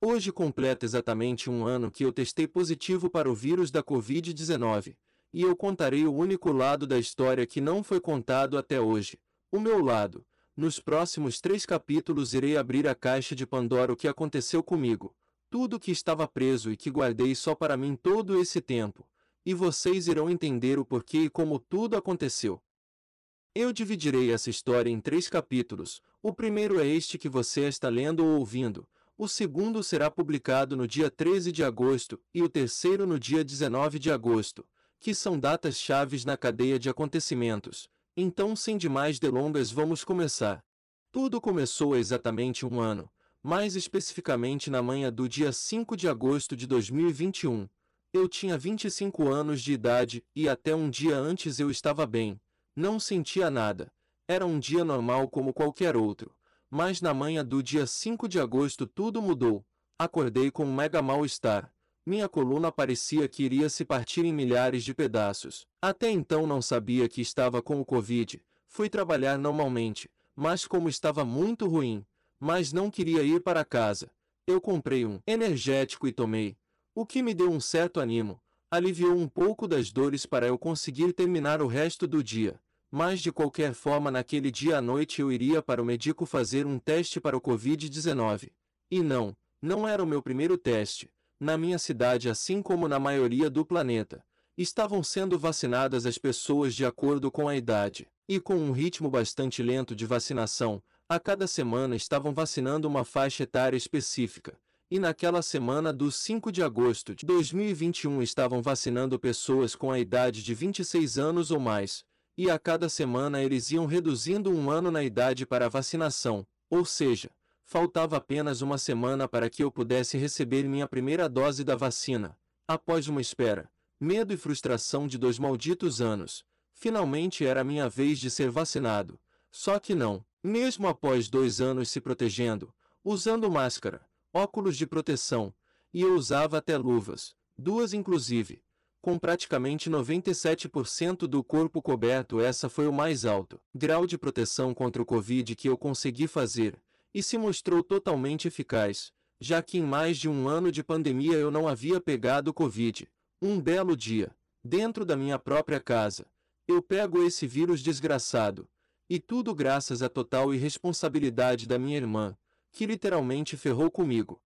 Hoje completa exatamente um ano que eu testei positivo para o vírus da Covid-19, e eu contarei o único lado da história que não foi contado até hoje, o meu lado. Nos próximos três capítulos irei abrir a caixa de Pandora o que aconteceu comigo, tudo que estava preso e que guardei só para mim todo esse tempo, e vocês irão entender o porquê e como tudo aconteceu. Eu dividirei essa história em três capítulos. O primeiro é este que você está lendo ou ouvindo, o segundo será publicado no dia 13 de agosto e o terceiro no dia 19 de agosto, que são datas chaves na cadeia de acontecimentos. Então, sem demais delongas, vamos começar. Tudo começou há exatamente um ano, mais especificamente na manhã do dia 5 de agosto de 2021. Eu tinha 25 anos de idade e até um dia antes eu estava bem, não sentia nada. Era um dia normal como qualquer outro. Mas na manhã do dia 5 de agosto tudo mudou. Acordei com um mega mal-estar. Minha coluna parecia que iria se partir em milhares de pedaços. Até então não sabia que estava com o Covid. Fui trabalhar normalmente, mas como estava muito ruim, mas não queria ir para casa. Eu comprei um energético e tomei, o que me deu um certo ânimo, aliviou um pouco das dores para eu conseguir terminar o resto do dia. Mas de qualquer forma naquele dia à noite eu iria para o médico fazer um teste para o Covid-19. E não, não era o meu primeiro teste. Na minha cidade, assim como na maioria do planeta, estavam sendo vacinadas as pessoas de acordo com a idade. E com um ritmo bastante lento de vacinação, a cada semana estavam vacinando uma faixa etária específica. E naquela semana do 5 de agosto de 2021 estavam vacinando pessoas com a idade de 26 anos ou mais, e a cada semana eles iam reduzindo um ano na idade para a vacinação, ou seja, faltava apenas uma semana para que eu pudesse receber minha primeira dose da vacina. Após uma espera, medo e frustração de dois malditos anos, finalmente era minha vez de ser vacinado. Só que não, mesmo após dois anos se protegendo, usando máscara, óculos de proteção, e eu usava até luvas, duas inclusive, com praticamente 97% do corpo coberto, essa foi o mais alto grau de proteção contra o Covid que eu consegui fazer, e se mostrou totalmente eficaz, já que em mais de um ano de pandemia eu não havia pegado Covid. Um belo dia, dentro da minha própria casa, eu pego esse vírus desgraçado, e tudo graças à total irresponsabilidade da minha irmã, que literalmente ferrou comigo.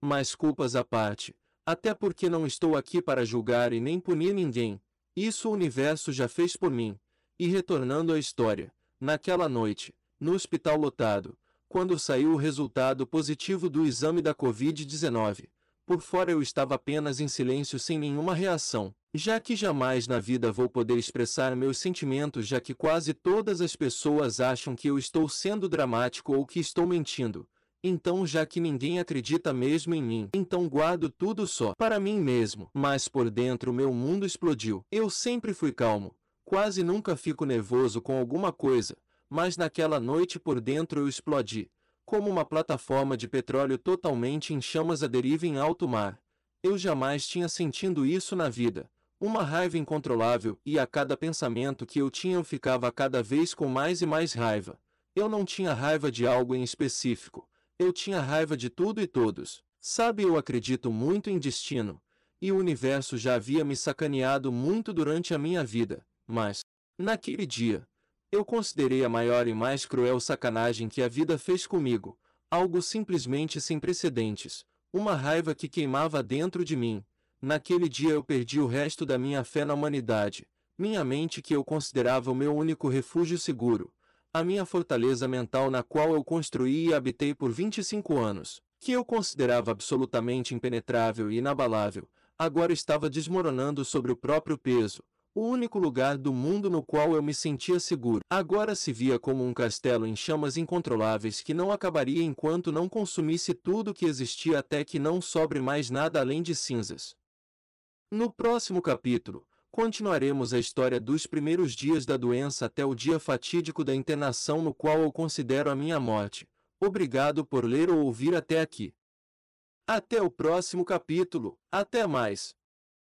Mas culpas à parte, até porque não estou aqui para julgar e nem punir ninguém. Isso o universo já fez por mim. E retornando à história, naquela noite, no hospital lotado, quando saiu o resultado positivo do exame da Covid-19, por fora eu estava apenas em silêncio sem nenhuma reação, já que jamais na vida vou poder expressar meus sentimentos, já que quase todas as pessoas acham que eu estou sendo dramático ou que estou mentindo, então, já que ninguém acredita mesmo em mim, então guardo tudo só para mim mesmo. Mas por dentro meu mundo explodiu. Eu sempre fui calmo. Quase nunca fico nervoso com alguma coisa. Mas naquela noite por dentro eu explodi. Como uma plataforma de petróleo totalmente em chamas a deriva em alto mar. Eu jamais tinha sentido isso na vida. Uma raiva incontrolável, e a cada pensamento que eu tinha eu ficava cada vez com mais e mais raiva. Eu não tinha raiva de algo em específico eu tinha raiva de tudo e todos. Sabe, eu acredito muito em destino. E o universo já havia me sacaneado muito durante a minha vida. Mas, naquele dia, eu considerei a maior e mais cruel sacanagem que a vida fez comigo. Algo simplesmente sem precedentes. Uma raiva que queimava dentro de mim. Naquele dia eu perdi o resto da minha fé na humanidade. Minha mente que eu considerava o meu único refúgio seguro a minha fortaleza mental na qual eu construí e habitei por 25 anos, que eu considerava absolutamente impenetrável e inabalável, agora estava desmoronando sobre o próprio peso. O único lugar do mundo no qual eu me sentia seguro agora se via como um castelo em chamas incontroláveis que não acabaria enquanto não consumisse tudo que existia até que não sobre mais nada além de cinzas. No próximo capítulo, Continuaremos a história dos primeiros dias da doença até o dia fatídico da internação no qual eu considero a minha morte. Obrigado por ler ou ouvir até aqui. Até o próximo capítulo. Até mais.